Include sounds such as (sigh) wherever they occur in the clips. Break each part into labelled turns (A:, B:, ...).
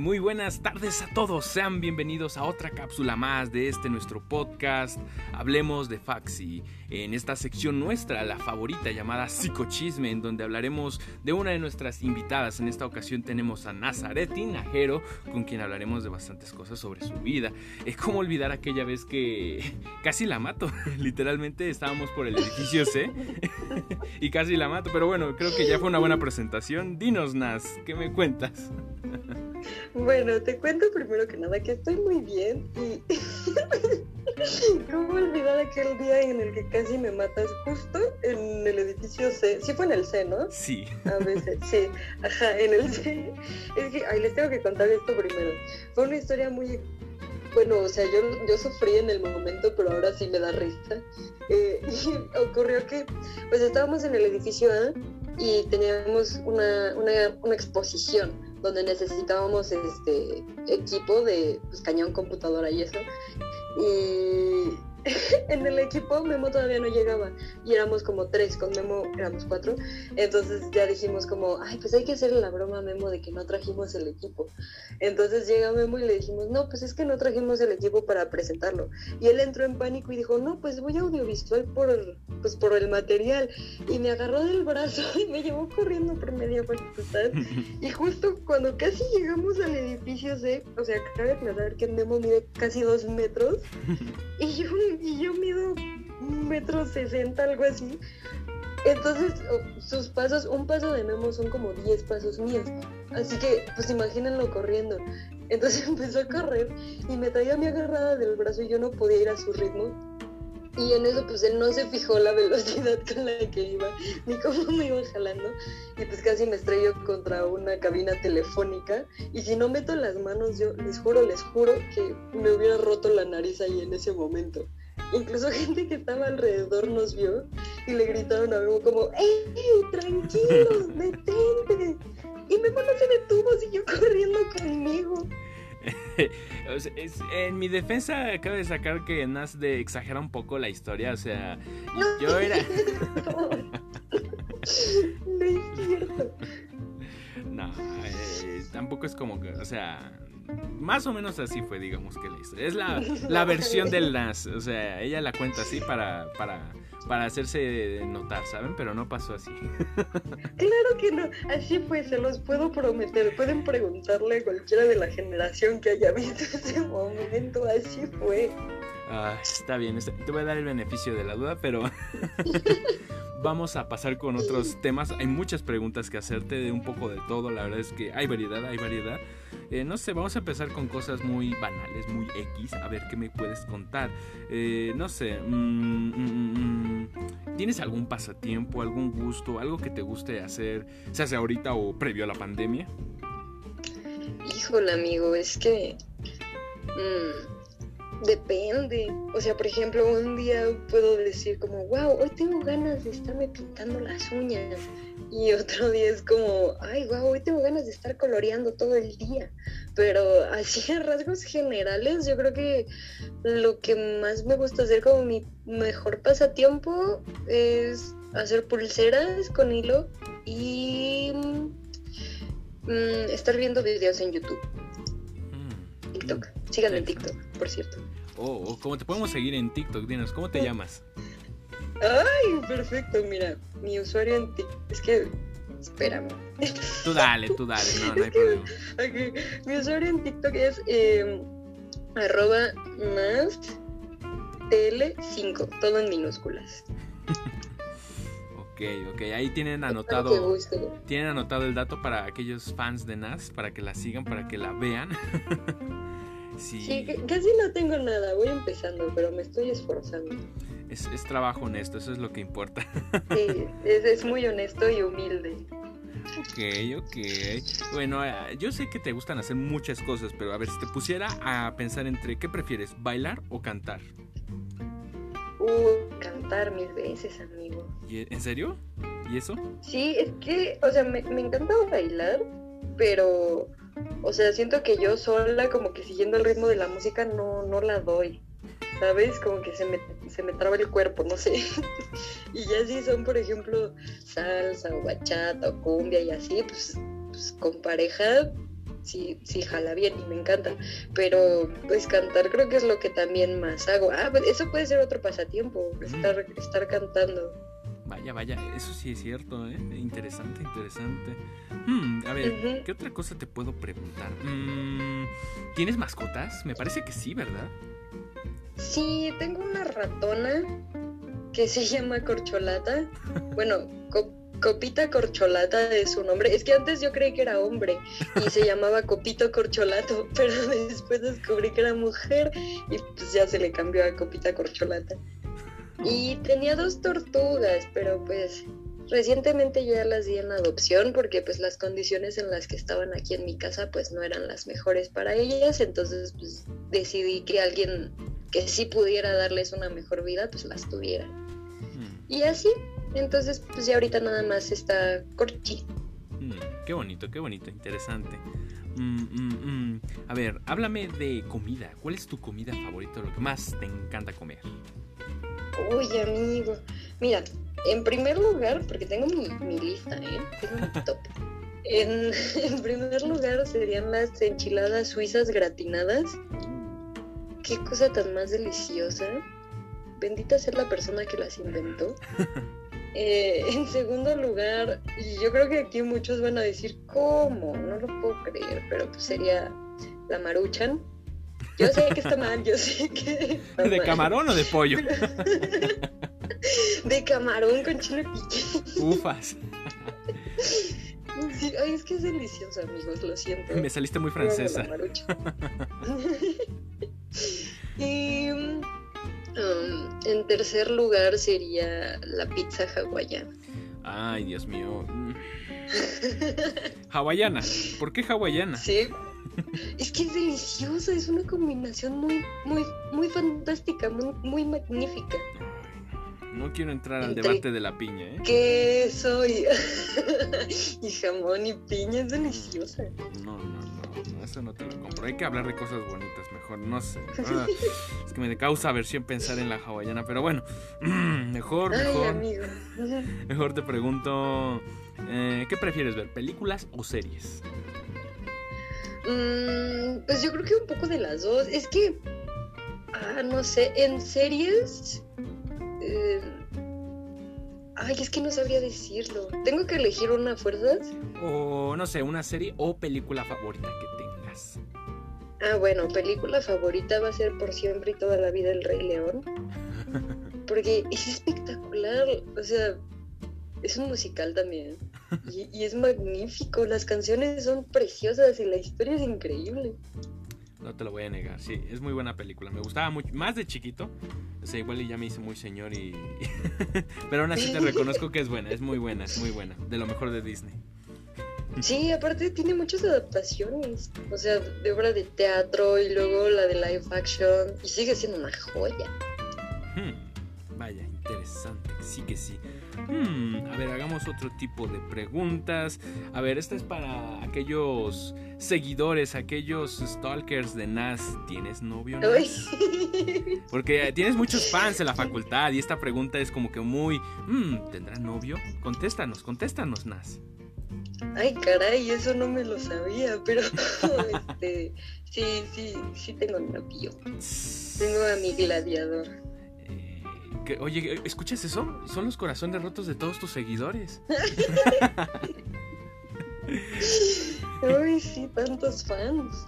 A: muy buenas tardes a todos. Sean bienvenidos a otra cápsula más de este nuestro podcast. Hablemos de Faxi. En esta sección nuestra, la favorita llamada Psicochisme, en donde hablaremos de una de nuestras invitadas. En esta ocasión tenemos a Nazareti Najero, con quien hablaremos de bastantes cosas sobre su vida. Es como olvidar aquella vez que casi la mato. (laughs) Literalmente estábamos por el edificio C (laughs) y casi la mato. Pero bueno, creo que ya fue una buena presentación. Dinos, Naz, ¿qué me cuentas? (laughs)
B: Bueno, te cuento primero que nada que estoy muy bien y (laughs) ¿cómo olvidar aquel día en el que casi me matas justo en el edificio C? Sí fue en el C, ¿no?
A: Sí.
B: A veces, sí. Ajá, en el C. Es que, ay, les tengo que contar esto primero. Fue una historia muy bueno, o sea, yo, yo sufrí en el momento, pero ahora sí me da risa. Eh, (laughs) y ocurrió que, pues estábamos en el edificio A y teníamos una, una, una exposición donde necesitábamos este equipo de pues, cañón, computadora y eso. Y (laughs) en el equipo Memo todavía no llegaba y éramos como tres, con Memo éramos cuatro. Entonces ya dijimos como, ay, pues hay que hacerle la broma a Memo de que no trajimos el equipo. Entonces llega Memo y le dijimos, no, pues es que no trajimos el equipo para presentarlo. Y él entró en pánico y dijo, no, pues voy a audiovisual por, pues por el material. Y me agarró del brazo (laughs) y me llevó corriendo por media facultad. (laughs) Y justo cuando casi llegamos al edificio C, o sea, cabe aclarar que Memo mide casi dos metros. Y yo (laughs) y yo mido un metro sesenta, algo así. Entonces, sus pasos, un paso de Memo son como 10 pasos míos. Así que, pues imagínenlo corriendo. Entonces (laughs) empezó a correr y me traía mi agarrada del brazo y yo no podía ir a su ritmo. Y en eso, pues él no se fijó la velocidad (laughs) con la que iba, ni cómo me iba jalando. Y pues casi me estrelló contra una cabina telefónica. Y si no meto las manos, yo les juro, les juro que me hubiera roto la nariz ahí en ese momento. Incluso gente que estaba alrededor nos vio y le gritaron a Memo como, ¡Ey, tranquilos, (laughs) detente! Y Memo no se detuvo, siguió corriendo conmigo. (laughs)
A: en mi defensa acabo de sacar que Nas de exagera un poco la historia, o sea, yo era... (laughs)
B: no es cierto.
A: No, eh, tampoco es como que, o sea, más o menos así fue, digamos que la historia. Es la, (laughs) la versión del Nas, o sea, ella la cuenta así para, para, para hacerse notar, ¿saben? Pero no pasó así. (laughs)
B: Claro que no, así fue, se los puedo prometer. Pueden preguntarle a cualquiera de la generación que haya visto ese momento, así fue.
A: Ah, está bien, te voy a dar el beneficio de la duda, pero (laughs) vamos a pasar con otros temas. Hay muchas preguntas que hacerte de un poco de todo, la verdad es que hay variedad, hay variedad. Eh, no sé, vamos a empezar con cosas muy banales, muy X, a ver qué me puedes contar. Eh, no sé, mm, mm, mm, ¿tienes algún pasatiempo, algún gusto, algo que te guste hacer, sea sea ahorita o previo a la pandemia?
B: Híjole, amigo, es que... Depende. O sea, por ejemplo, un día puedo decir como, wow, hoy tengo ganas de estarme pintando las uñas. Y otro día es como, ay, wow, hoy tengo ganas de estar coloreando todo el día. Pero así (laughs) a rasgos generales, yo creo que lo que más me gusta hacer como mi mejor pasatiempo es hacer pulseras con hilo y mm, estar viendo videos en YouTube. Mm, TikTok. Síganme en TikTok, por cierto.
A: Oh, oh, ¿cómo te podemos seguir en TikTok? Dinos, ¿cómo te llamas?
B: Ay, perfecto, mira, mi usuario en TikTok, es que, espérame.
A: Tú dale, tú dale, no, no hay (laughs) problema.
B: Mi usuario en TikTok es eh, arroba más tl5, todo en minúsculas. (laughs)
A: Ok, ok, ahí tienen anotado tienen anotado el dato para aquellos fans de Nas, para que la sigan, para que la vean. (laughs)
B: Sí. casi no tengo nada, voy empezando, pero me estoy esforzando.
A: Es, trabajo honesto, eso es lo que importa.
B: Sí, es, muy honesto y humilde.
A: Ok, ok. Bueno, eh, yo sé que te gustan hacer muchas cosas, pero a ver, si te pusiera a pensar entre qué prefieres, bailar o cantar.
B: Uh, cantar mil veces, amigo.
A: ¿En serio? ¿Y eso?
B: Sí, es que, o sea, me, me encanta bailar, pero o sea, siento que yo sola, como que siguiendo el ritmo de la música, no, no la doy. ¿Sabes? Como que se me, se me traba el cuerpo, no sé. (laughs) y ya si son, por ejemplo, salsa o bachata o cumbia y así, pues, pues con pareja sí, sí jala bien y me encanta. Pero pues cantar creo que es lo que también más hago. Ah, pues eso puede ser otro pasatiempo, estar, estar cantando.
A: Vaya, vaya, eso sí es cierto, ¿eh? Interesante, interesante. Hmm, a ver, ¿qué otra cosa te puedo preguntar? Mm, ¿Tienes mascotas? Me parece que sí, ¿verdad?
B: Sí, tengo una ratona que se llama Corcholata. Bueno, Copita Corcholata es su nombre. Es que antes yo creí que era hombre y se llamaba Copito Corcholato, (laughs) pero después descubrí que era mujer y pues ya se le cambió a Copita Corcholata. Y tenía dos tortugas, pero pues recientemente ya las di en adopción porque pues las condiciones en las que estaban aquí en mi casa pues no eran las mejores para ellas, entonces pues decidí que alguien que sí pudiera darles una mejor vida pues las tuviera. Hmm. Y así, entonces pues ya ahorita nada más está Corchi.
A: Hmm, qué bonito, qué bonito, interesante. Mm, A ver, háblame de comida. ¿Cuál es tu comida favorita, lo que más te encanta comer?
B: Uy, amigo. Mira, en primer lugar, porque tengo mi, lista, ¿eh? Tengo mi top. (laughs) (laughs) En, primer lugar serían las enchiladas suizas gratinadas. Qué cosa tan más deliciosa. Bendita sea la persona que las inventó. (laughs) Eh, en segundo lugar, y yo creo que aquí muchos van a decir, ¿cómo? No lo puedo creer, pero pues sería la maruchan. Yo sé que está mal, yo sé que.
A: ¿De camarón o de pollo? (laughs)
B: de camarón con chile pique.
A: Ufas.
B: ay, es que es delicioso, amigos, lo siento.
A: Me saliste muy francesa. (laughs)
B: y um, en tercer lugar sería la pizza hawaiana.
A: Ay, Dios mío. (laughs) hawaiana. ¿Por qué hawaiana?
B: Sí, es que es deliciosa, es una combinación muy, muy, muy fantástica, muy, muy magnífica.
A: No quiero entrar al debate de la piña, ¿eh?
B: ¿Qué soy? (laughs) y jamón y piña es deliciosa.
A: No, no, no, eso no te lo compro. Hay que hablar de cosas bonitas, mejor, no sé. es que me causa aversión pensar en la hawaiana, pero bueno, (clears throat) mejor, mejor. (laughs) Mejor te pregunto, eh, ¿qué prefieres ver, películas o series?
B: Mm, pues yo creo que un poco de las dos. Es que, ah, no sé, en series... Eh, ay, es que no sabría decirlo. ¿Tengo que elegir una fuerzas?
A: O no sé, una serie o película favorita que tengas.
B: Ah, bueno, película favorita va a ser por siempre y toda la vida El Rey León. (laughs) Porque es espectacular. O sea, es un musical también. (laughs) Y, es magnífico, las canciones son preciosas y la historia es increíble.
A: No te lo voy a negar, sí, es muy buena película. Me gustaba mucho, más de chiquito. O sea, igual ya me hice muy señor y... (laughs) Pero aún así te reconozco que es buena, es muy buena, es muy buena. De lo mejor de Disney.
B: Sí, aparte tiene muchas adaptaciones. O sea, de obra de teatro y luego la de live action. Y sigue siendo una joya.
A: Hmm, vaya, interesante, sí que sí. Hmm, a ver, hagamos otro tipo de preguntas. A ver, esta es para aquellos seguidores, aquellos stalkers de Nas. ¿Tienes novio? Nas? (laughs) Porque tienes muchos fans en la facultad y esta pregunta es como que muy... Hmm, ¿Tendrá novio? Contéstanos, contéstanos, Nas.
B: Ay, caray, eso no me lo sabía, pero (laughs) este, sí, sí, sí tengo novio. Tengo a mi gladiador
A: oye, ¿escuchas eso? Son los corazones rotos de todos tus seguidores. (laughs) (laughs)
B: Uy, sí, tantos fans.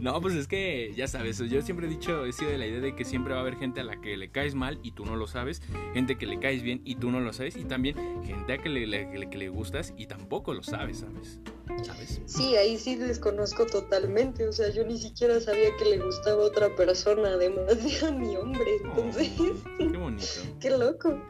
A: No, pues es que ya sabes, yo siempre he dicho, he sido de la idea de que siempre va a haber gente a la que le caes mal y tú no lo sabes, gente que le caes bien y tú no lo sabes, y también gente a que le, que le gustas y tampoco lo sabes, ¿sabes? ¿Sabes?
B: Sí, ahí sí desconozco totalmente, o sea, yo ni siquiera sabía que le gustaba a otra persona, además de a mi hombre, entonces...
A: qué bonito. (laughs)
B: qué loco.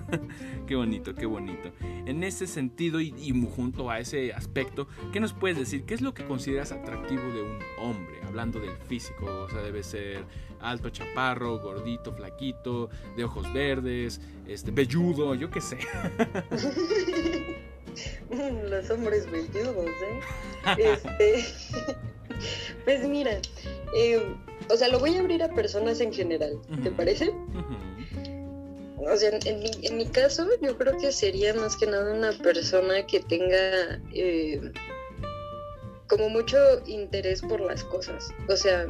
B: (laughs)
A: qué bonito, qué bonito. En ese sentido y, junto a ese aspecto, ¿qué nos puedes decir? ¿Qué es lo que consideras atractivo de un hombre? Hablando del físico, o sea, debe ser alto, chaparro, gordito, flaquito, de ojos verdes, este, velludo, yo qué sé. (laughs) (laughs)
B: Los hombres velludos, ¿eh? Este, (laughs) pues mira, eh, o sea, lo voy a abrir a personas en general, ¿te parece? o sea, en mi, en mi caso yo creo que sería más que nada una persona que tenga eh, como mucho interés por las cosas. O sea,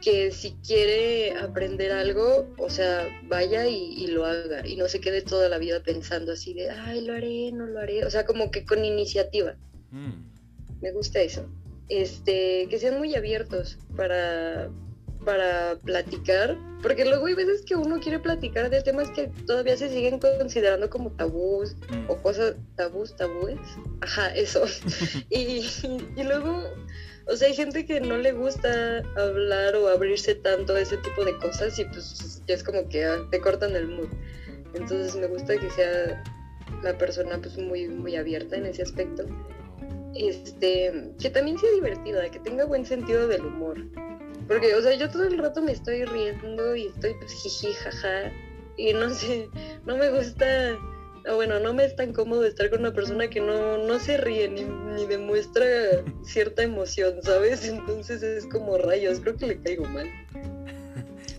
B: que si quiere aprender algo, o sea, vaya y, lo haga y no se quede toda la vida pensando así de, ay, lo haré, no lo haré. O sea, como que con iniciativa. Mm. Me gusta eso. Este, que sean muy abiertos para, para platicar, porque luego hay veces que uno quiere platicar de temas que todavía se siguen considerando como tabús mm. o cosas tabús, tabúes. Ajá, eso. (laughs) y, y, luego, o sea, hay gente que no le gusta hablar o abrirse tanto a ese tipo de cosas y pues ya es como que ah, te cortan el mood. Entonces me gusta que sea la persona pues muy, muy abierta en ese aspecto. Este, que también sea divertida, que tenga buen sentido del humor porque, o sea, yo todo el rato me estoy riendo y estoy pues jiji, jaja. Y no sé, no me gusta, o bueno, no me es tan cómodo estar con una persona que no, no se ríe ni, ni demuestra cierta emoción, ¿sabes? Entonces es como rayos, creo que le caigo mal.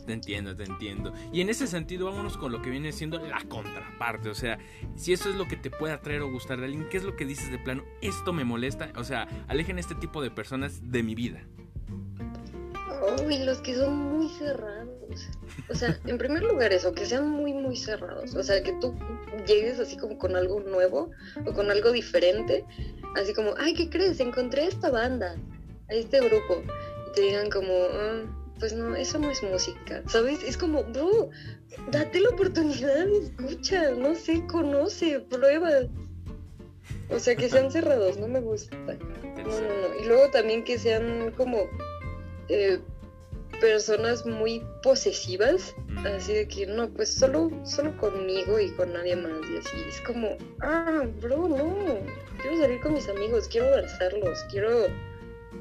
A: Te entiendo, te entiendo. Y en ese sentido, vámonos con lo que viene siendo la contraparte. O sea, si eso es lo que te puede atraer o gustar de alguien, ¿qué es lo que dices de plano? Esto me molesta. O sea, alejen este tipo de personas de mi vida.
B: Uy, los que son muy cerrados. O sea, en primer lugar eso, que sean muy, muy cerrados. O sea, que tú llegues así como con algo nuevo o con algo diferente. Así como, ay, ¿qué crees? Encontré esta banda, a este grupo. Y te digan como, ah, pues no, eso no es música. ¿Sabes? Es como, bro, date la oportunidad, escucha, no sé, conoce, prueba. O sea, que sean cerrados, no me gusta. No, no, no. Y luego también que sean como eh, personas muy posesivas, así de que no, pues solo, solo conmigo y con nadie más, y así es como, ah, bro, no, quiero salir con mis amigos, quiero abrazarlos, quiero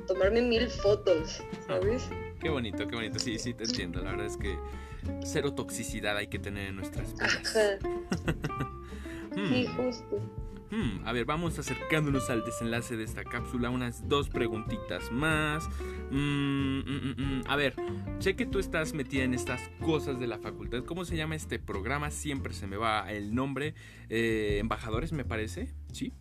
B: tomarme mil fotos, ¿sabes?
A: qué bonito, qué bonito, sí, sí, te entiendo, la verdad es que cero toxicidad hay que tener en nuestras vidas.
B: Ajá. (laughs) sí, justo.
A: Hmm, a ver, vamos acercándonos al desenlace de esta cápsula. Unas dos preguntitas más. Mm, mm, mm, a ver, sé que tú estás metida en estas cosas de la facultad. ¿Cómo se llama este programa? Siempre se me va el nombre. Eh, embajadores, me parece. ¿Sí?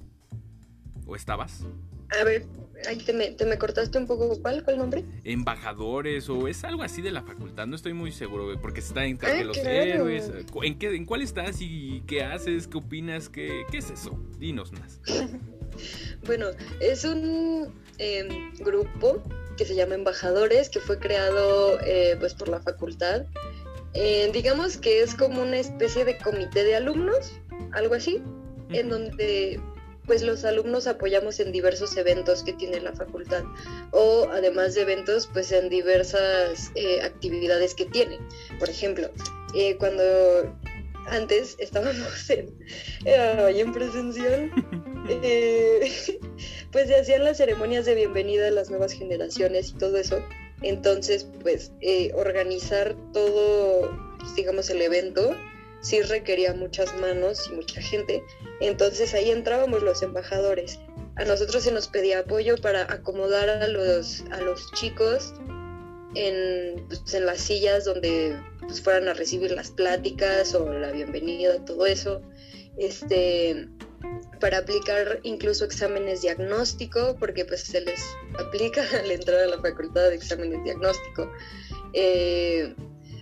A: ¿O estabas?
B: A ver, ahí te me, te me cortaste un poco. ¿Cuál? ¿Cuál nombre?
A: Embajadores o es algo así de la facultad. No estoy muy seguro, porque está en ah, los héroes. ¿En, qué, ¿En cuál estás y qué haces? ¿Qué opinas? ¿Qué, qué es eso? Dinos más. (laughs)
B: bueno, es un em, grupo que se llama Embajadores, que fue creado eh, pues por la facultad. Eh, digamos que es como una especie de comité de alumnos, algo así, en donde pues los alumnos apoyamos en diversos eventos que tiene la facultad o además de eventos pues en diversas eh, actividades que tiene. Por ejemplo, eh, cuando antes estábamos (laughs) en, eh, en presencial, (laughs) (laughs) pues se hacían las ceremonias de bienvenida a las nuevas generaciones y todo eso. Entonces, pues organizar todo, digamos, el evento sí requería muchas manos y mucha gente. Entonces ahí entrábamos los embajadores. A nosotros se nos pedía apoyo para acomodar a los, a los chicos en, pues, en las sillas donde pues, fueran a recibir las pláticas o la bienvenida, todo eso. Este, para aplicar incluso exámenes diagnóstico, porque pues se les aplica (laughs) al entrar a la facultad de exámenes diagnóstico. Eh,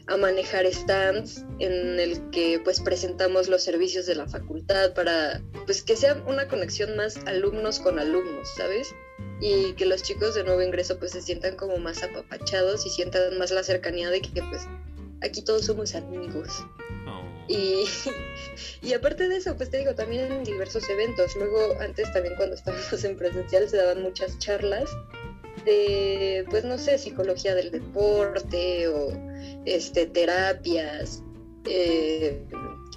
B: a manejar stands en el que pues presentamos los servicios de la facultad para pues que sea una conexión más alumnos con alumnos, ¿sabes? Y que los chicos de nuevo ingreso pues se sientan como más apapachados y sientan más la cercanía de que pues aquí todos somos amigos. Oh. Y, (laughs) y aparte de eso, pues te digo, también en diversos eventos. Luego, antes también cuando estábamos en presencial se daban muchas charlas de, pues no sé, psicología del deporte o este, terapias, eh,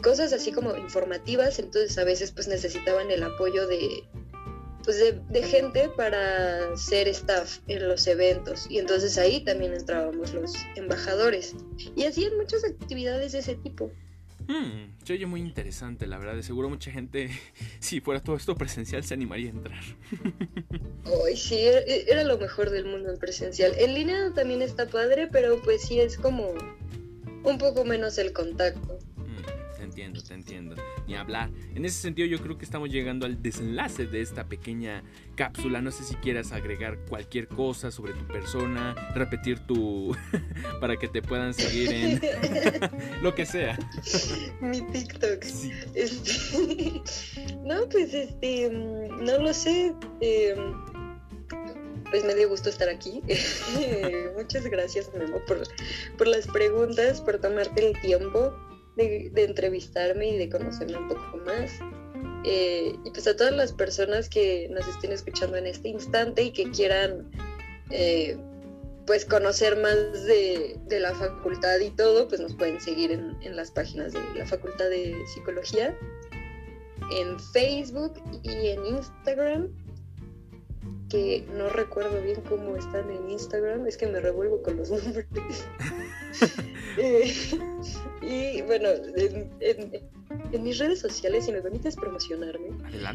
B: cosas así como informativas, entonces a veces pues necesitaban el apoyo de, pues de, gente para ser staff en los eventos y entonces ahí también entrábamos los embajadores y hacían muchas actividades de ese tipo.
A: Hmm, se oye muy interesante, la verdad. De seguro mucha gente, (laughs) si fuera todo esto presencial, se animaría a entrar.
B: Ay, sí, era, lo mejor del mundo en presencial. En línea también está padre, pero pues sí es como un poco menos el contacto.
A: Hmm, entiendo, te entiendo. Ni hablar. En ese sentido yo creo que estamos llegando al desenlace de esta pequeña cápsula. No sé si quieras agregar cualquier cosa sobre tu persona, repetir tu... (laughs) para que te puedan seguir en... (laughs) lo que sea. (laughs)
B: Mi TikTok. Este, no, pues este... No lo sé. Eh pues me dio gusto estar aquí. Muchas gracias, Memo, por, por, las preguntas, por tomarte el tiempo de, entrevistarme y de conocerme un poco más. Eh, y pues a todas las personas que nos estén escuchando en este instante y que quieran eh, pues conocer más de, la facultad y todo, pues nos pueden seguir en, en las páginas de la Facultad de Psicología, en Facebook y en Instagram que no recuerdo bien cómo están en Instagram, es que me revuelvo con los (laughs) nombres. (laughs) Eh, y bueno, en, mis redes sociales, si me permites promocionarme,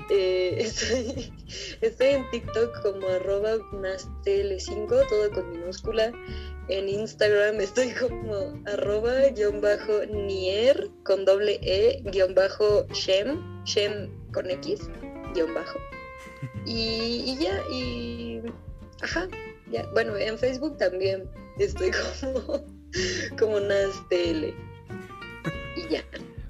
B: eh, (laughs) estoy, en TikTok como arroba nastl5, todo con minúscula. En Instagram estoy como arroba guion bajo nier con doble e guion bajo shem, shem con x guion bajo. Y, ya, y. Ajá, ya. Bueno, en Facebook también estoy (laughs) como, como NasTL. Ya.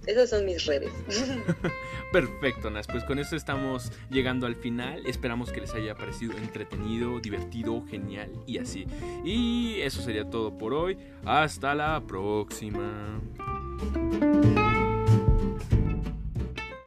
B: Esas son mis redes. (laughs)
A: Perfecto, Nas. Pues con eso estamos llegando al final. Esperamos que les haya parecido entretenido, divertido, genial y así. Y eso sería todo por hoy. Hasta la próxima.